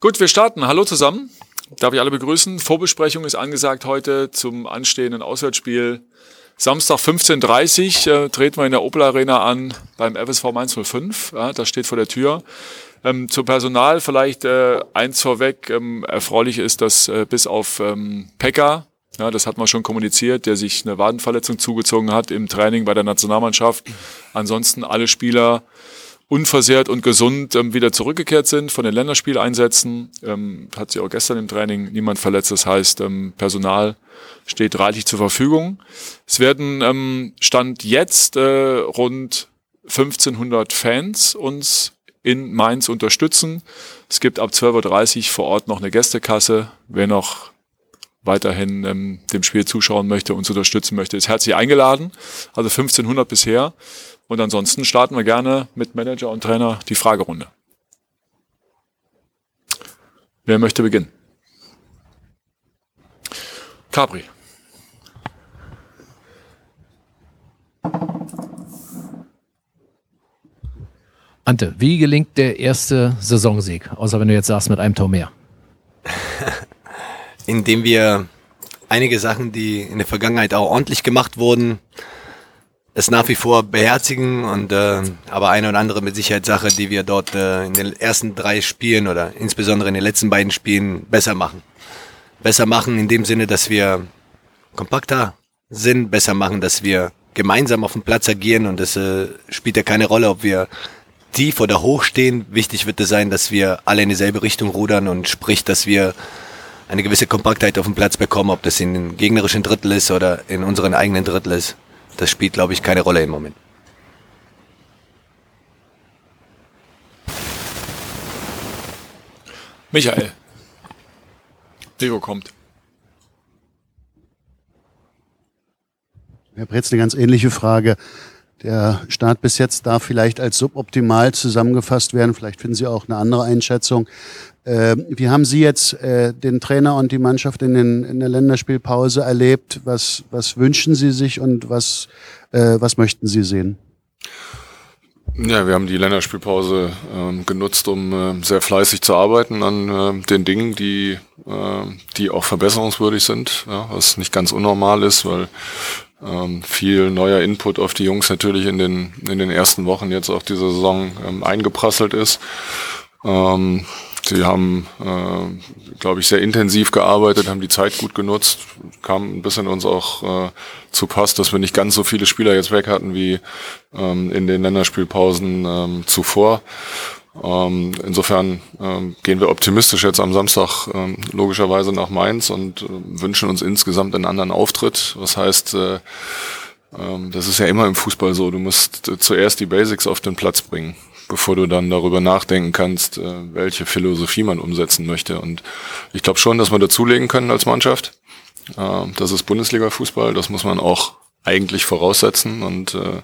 Gut, wir starten. Hallo zusammen. Darf ich alle begrüßen. Vorbesprechung ist angesagt heute zum anstehenden Auswärtsspiel. Samstag 15.30 Uhr äh, treten wir in der Opel Arena an beim FSV Mainz 05. Ja, das steht vor der Tür. Ähm, zum Personal vielleicht äh, eins vorweg. Ähm, erfreulich ist, dass äh, bis auf ähm, Pekka, ja, das hat man schon kommuniziert, der sich eine Wadenverletzung zugezogen hat im Training bei der Nationalmannschaft. Ansonsten alle Spieler unversehrt und gesund ähm, wieder zurückgekehrt sind von den Länderspieleinsätzen. Ähm, hat sie auch gestern im Training niemand verletzt. Das heißt, ähm, Personal steht reichlich zur Verfügung. Es werden ähm, Stand jetzt äh, rund 1500 Fans uns in Mainz unterstützen. Es gibt ab 12.30 Uhr vor Ort noch eine Gästekasse. Wer noch weiterhin ähm, dem Spiel zuschauen möchte, uns unterstützen möchte, ist herzlich eingeladen. Also 1500 bisher. Und ansonsten starten wir gerne mit Manager und Trainer die Fragerunde. Wer möchte beginnen? Capri. Ante, wie gelingt der erste Saisonsieg? Außer wenn du jetzt sagst, mit einem Tor mehr. Indem wir einige Sachen, die in der Vergangenheit auch ordentlich gemacht wurden, es nach wie vor beherzigen und äh, aber eine oder andere mit Sicherheit Sache, die wir dort äh, in den ersten drei Spielen oder insbesondere in den letzten beiden Spielen besser machen. Besser machen in dem Sinne, dass wir kompakter sind, besser machen, dass wir gemeinsam auf dem Platz agieren und es äh, spielt ja keine Rolle, ob wir tief oder hoch stehen. Wichtig wird es sein, dass wir alle in dieselbe Richtung rudern und sprich, dass wir eine gewisse Kompaktheit auf dem Platz bekommen, ob das in den gegnerischen Drittel ist oder in unseren eigenen Drittel ist das spielt, glaube ich, keine Rolle im Moment. Michael. Lego kommt. Herr Pretz, eine ganz ähnliche Frage. Der Start bis jetzt darf vielleicht als suboptimal zusammengefasst werden. Vielleicht finden Sie auch eine andere Einschätzung. Äh, wie haben Sie jetzt äh, den Trainer und die Mannschaft in, den, in der Länderspielpause erlebt? Was, was wünschen Sie sich und was, äh, was möchten Sie sehen? Ja, wir haben die Länderspielpause ähm, genutzt, um äh, sehr fleißig zu arbeiten an äh, den Dingen, die, äh, die auch verbesserungswürdig sind, ja, was nicht ganz unnormal ist, weil ähm, viel neuer Input auf die Jungs natürlich in den, in den ersten Wochen jetzt auch diese Saison ähm, eingeprasselt ist. Ähm, sie haben, äh, glaube ich, sehr intensiv gearbeitet, haben die Zeit gut genutzt, kam ein bisschen uns auch äh, zu Pass, dass wir nicht ganz so viele Spieler jetzt weg hatten wie ähm, in den Länderspielpausen ähm, zuvor. Ähm, insofern ähm, gehen wir optimistisch jetzt am Samstag ähm, logischerweise nach Mainz und äh, wünschen uns insgesamt einen anderen Auftritt. Was heißt, äh, ähm, das ist ja immer im Fußball so, du musst äh, zuerst die Basics auf den Platz bringen, bevor du dann darüber nachdenken kannst, äh, welche Philosophie man umsetzen möchte. Und ich glaube schon, dass wir dazulegen können als Mannschaft. Äh, das ist Bundesliga-Fußball, das muss man auch eigentlich voraussetzen. Und äh,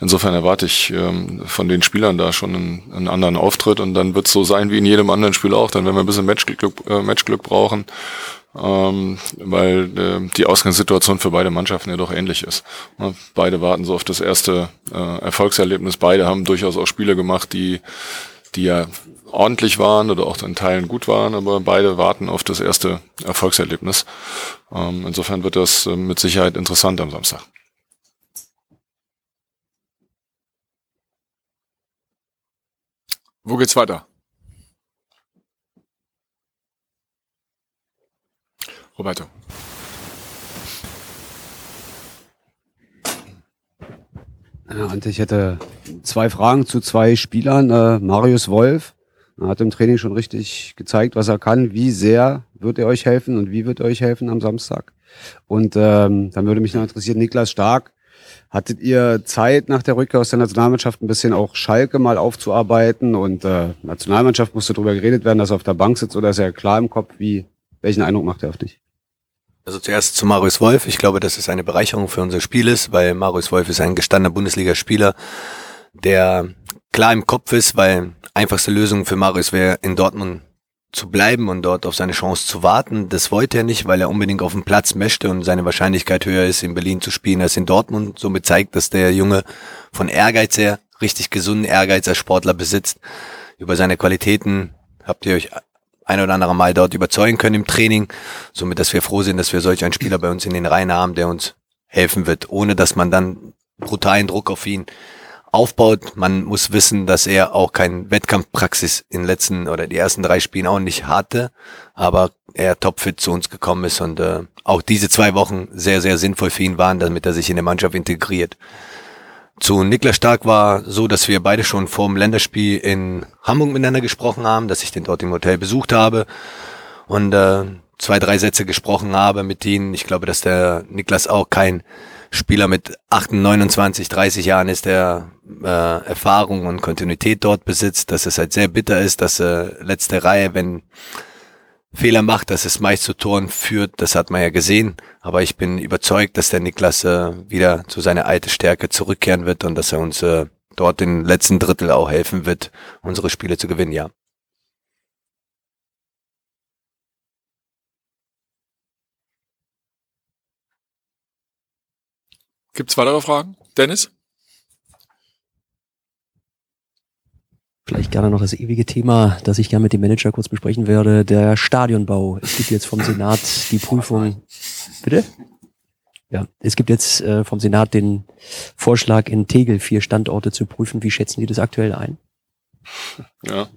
insofern erwarte ich ähm, von den Spielern da schon einen, einen anderen Auftritt. Und dann wird es so sein wie in jedem anderen Spiel auch. Dann werden wir ein bisschen Matchglück, äh, Matchglück brauchen, ähm, weil äh, die Ausgangssituation für beide Mannschaften ja doch ähnlich ist. Ja, beide warten so auf das erste äh, Erfolgserlebnis. Beide haben durchaus auch Spiele gemacht, die die ja ordentlich waren oder auch in Teilen gut waren, aber beide warten auf das erste Erfolgserlebnis. Ähm, insofern wird das äh, mit Sicherheit interessant am Samstag. Wo geht's weiter? Roberto. Ja, und ich hätte zwei Fragen zu zwei Spielern. Äh, Marius Wolf hat im Training schon richtig gezeigt, was er kann. Wie sehr wird er euch helfen und wie wird er euch helfen am Samstag? Und ähm, dann würde mich noch interessieren, Niklas Stark, hattet ihr Zeit nach der Rückkehr aus der Nationalmannschaft ein bisschen auch Schalke mal aufzuarbeiten? Und äh, Nationalmannschaft musste darüber geredet werden, dass er auf der Bank sitzt oder ist er klar im Kopf? Wie, welchen Eindruck macht er auf dich? Also zuerst zu Marius Wolf. Ich glaube, dass es eine Bereicherung für unser Spiel ist, weil Marius Wolf ist ein gestandener Bundesligaspieler, der klar im Kopf ist, weil einfachste Lösung für Marius wäre, in Dortmund zu bleiben und dort auf seine Chance zu warten. Das wollte er nicht, weil er unbedingt auf dem Platz möchte und seine Wahrscheinlichkeit höher ist, in Berlin zu spielen als in Dortmund. Somit zeigt, dass der Junge von Ehrgeiz her, richtig gesunden Ehrgeiz als Sportler besitzt. Über seine Qualitäten habt ihr euch ein oder andere Mal dort überzeugen können im Training, somit dass wir froh sind, dass wir solch einen Spieler bei uns in den Reihen haben, der uns helfen wird, ohne dass man dann brutalen Druck auf ihn aufbaut. Man muss wissen, dass er auch kein Wettkampfpraxis in den letzten oder die ersten drei Spielen auch nicht hatte, aber er topfit zu uns gekommen ist und äh, auch diese zwei Wochen sehr, sehr sinnvoll für ihn waren, damit er sich in der Mannschaft integriert. Zu Niklas Stark war so, dass wir beide schon vor dem Länderspiel in Hamburg miteinander gesprochen haben, dass ich den dort im Hotel besucht habe und äh, zwei, drei Sätze gesprochen habe mit ihnen. Ich glaube, dass der Niklas auch kein Spieler mit 28, 29, 30 Jahren ist, der äh, Erfahrung und Kontinuität dort besitzt, dass es halt sehr bitter ist, dass äh, letzte Reihe, wenn Fehler macht, dass es meist zu Toren führt, das hat man ja gesehen. Aber ich bin überzeugt, dass der Niklas äh, wieder zu seiner alten Stärke zurückkehren wird und dass er uns äh, dort den letzten Drittel auch helfen wird, unsere Spiele zu gewinnen, ja. Gibt's weitere Fragen? Dennis? Vielleicht gerne noch das ewige Thema, das ich gerne mit dem Manager kurz besprechen werde, der Stadionbau. Es gibt jetzt vom Senat die Prüfung. Bitte? Ja, es gibt jetzt äh, vom Senat den Vorschlag, in Tegel vier Standorte zu prüfen. Wie schätzen Sie das aktuell ein? Ja.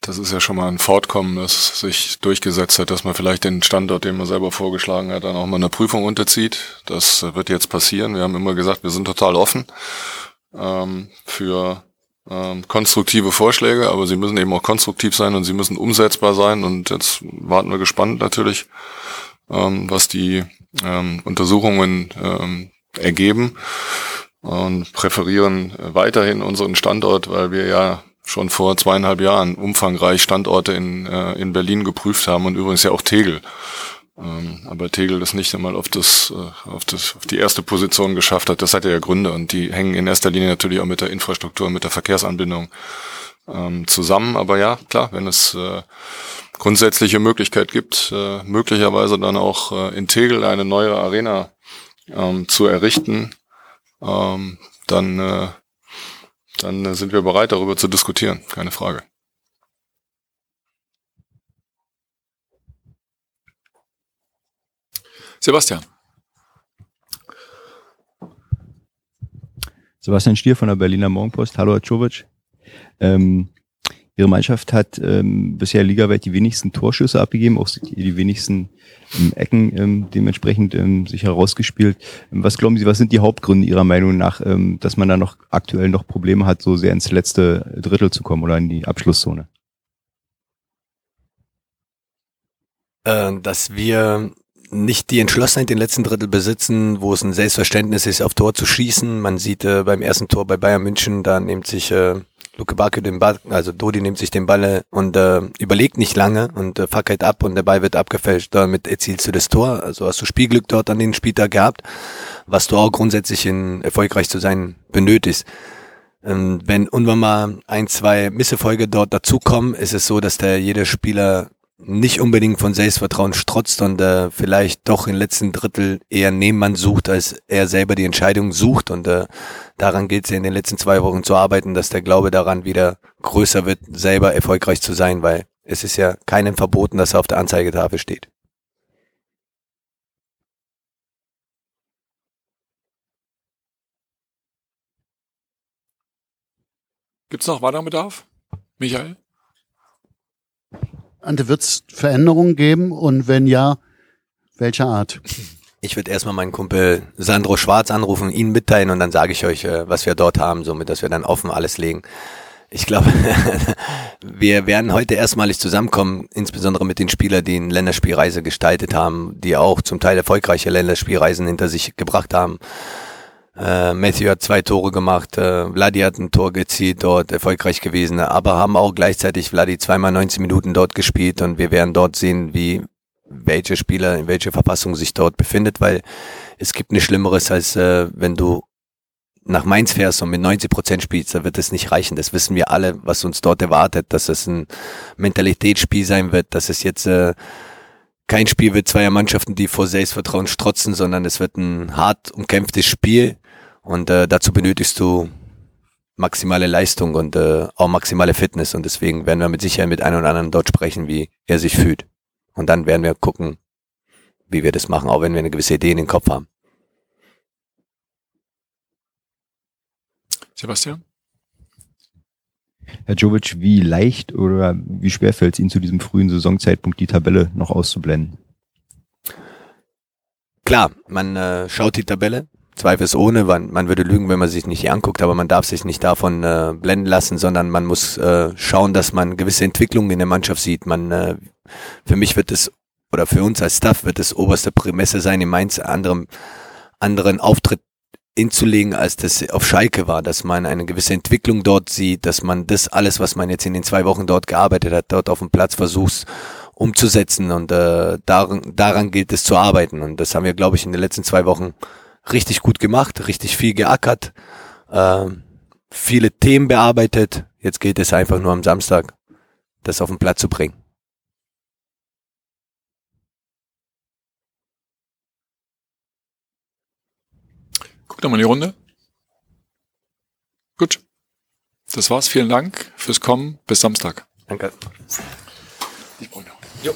Das ist ja schon mal ein Fortkommen, das sich durchgesetzt hat, dass man vielleicht den Standort, den man selber vorgeschlagen hat, dann auch mal eine Prüfung unterzieht. Das wird jetzt passieren. Wir haben immer gesagt, wir sind total offen ähm, für ähm, konstruktive Vorschläge, aber sie müssen eben auch konstruktiv sein und sie müssen umsetzbar sein. Und jetzt warten wir gespannt natürlich, ähm, was die ähm, Untersuchungen ähm, ergeben und präferieren weiterhin unseren Standort, weil wir ja schon vor zweieinhalb Jahren umfangreich Standorte in, äh, in Berlin geprüft haben und übrigens ja auch Tegel. Ähm, aber Tegel das nicht einmal auf das, äh, auf das, auf die erste Position geschafft hat. Das hat ja Gründe und die hängen in erster Linie natürlich auch mit der Infrastruktur, mit der Verkehrsanbindung ähm, zusammen. Aber ja, klar, wenn es äh, grundsätzliche Möglichkeit gibt, äh, möglicherweise dann auch äh, in Tegel eine neue Arena ähm, zu errichten, ähm, dann äh, dann sind wir bereit, darüber zu diskutieren. Keine Frage. Sebastian. Sebastian Stier von der Berliner Morgenpost. Hallo, Herr Czovic. Ähm, Ihre Mannschaft hat ähm, bisher ligaweit die wenigsten Torschüsse abgegeben, auch die wenigsten ähm, Ecken ähm, dementsprechend ähm, sich herausgespielt. Was glauben Sie, was sind die Hauptgründe Ihrer Meinung nach, ähm, dass man da noch aktuell noch Probleme hat, so sehr ins letzte Drittel zu kommen oder in die Abschlusszone? Äh, dass wir nicht die Entschlossenheit den letzten Drittel besitzen, wo es ein Selbstverständnis ist, auf Tor zu schießen. Man sieht äh, beim ersten Tor bei Bayern München, da nimmt sich äh, Luke Backe den Ball, also Dodi nimmt sich den Ball und äh, überlegt nicht lange und äh, fackelt ab und der Ball wird abgefälscht. Damit erzielst du das Tor. Also hast du Spielglück dort an den Spieltag gehabt, was du auch grundsätzlich in erfolgreich zu sein benötigst. Ähm, wenn irgendwann mal ein, zwei Misserfolge dort dazukommen, ist es so, dass der jeder Spieler nicht unbedingt von Selbstvertrauen strotzt und äh, vielleicht doch im letzten Drittel eher Nebenmann sucht, als er selber die Entscheidung sucht. Und äh, daran gilt es in den letzten zwei Wochen zu arbeiten, dass der Glaube daran wieder größer wird, selber erfolgreich zu sein, weil es ist ja keinem verboten, dass er auf der Anzeigetafel steht. Gibt es noch weiteren Bedarf? Michael? Ante, wird es Veränderungen geben und wenn ja, welcher Art? Ich würde erstmal meinen Kumpel Sandro Schwarz anrufen, ihn mitteilen und dann sage ich euch, äh, was wir dort haben, somit, dass wir dann offen alles legen. Ich glaube, wir werden heute erstmalig zusammenkommen, insbesondere mit den Spielern, die eine Länderspielreise gestaltet haben, die auch zum Teil erfolgreiche Länderspielreisen hinter sich gebracht haben. Äh, Matthew hat zwei Tore gemacht, äh, Vladi hat ein Tor gezielt dort, erfolgreich gewesen, aber haben auch gleichzeitig Vladi zweimal 19 Minuten dort gespielt und wir werden dort sehen, wie welche Spieler in welcher Verfassung sich dort befindet, weil es gibt nichts Schlimmeres, als äh, wenn du nach Mainz fährst und mit 90 Prozent spielst, da wird es nicht reichen. Das wissen wir alle, was uns dort erwartet, dass es ein Mentalitätsspiel sein wird, dass es jetzt äh, kein Spiel wird zweier Mannschaften, die vor Selbstvertrauen strotzen, sondern es wird ein hart umkämpftes Spiel und äh, dazu benötigst du maximale Leistung und äh, auch maximale Fitness. Und deswegen werden wir mit Sicherheit mit einem oder anderen dort sprechen, wie er sich fühlt. Und dann werden wir gucken, wie wir das machen, auch wenn wir eine gewisse Idee in den Kopf haben. Sebastian? Herr Jovic, wie leicht oder wie schwer fällt es Ihnen zu diesem frühen Saisonzeitpunkt die Tabelle noch auszublenden? Klar, man äh, schaut die Tabelle, zweifelsohne, man, man würde lügen, wenn man sich nicht anguckt, aber man darf sich nicht davon äh, blenden lassen, sondern man muss äh, schauen, dass man gewisse Entwicklungen in der Mannschaft sieht. Man, äh, für mich wird es oder für uns als Staff wird es oberste Prämisse sein, in Mainz anderem anderen Auftritt hinzulegen, als das auf Schalke war, dass man eine gewisse Entwicklung dort sieht, dass man das alles, was man jetzt in den zwei Wochen dort gearbeitet hat, dort auf dem Platz versucht umzusetzen und äh, daran, daran gilt es zu arbeiten und das haben wir, glaube ich, in den letzten zwei Wochen richtig gut gemacht, richtig viel geackert, äh, viele Themen bearbeitet. Jetzt gilt es einfach nur am Samstag, das auf den Platz zu bringen. Guck nochmal in die Runde. Gut. Das war's. Vielen Dank fürs Kommen. Bis Samstag. Danke. Ich brauche noch. Jo.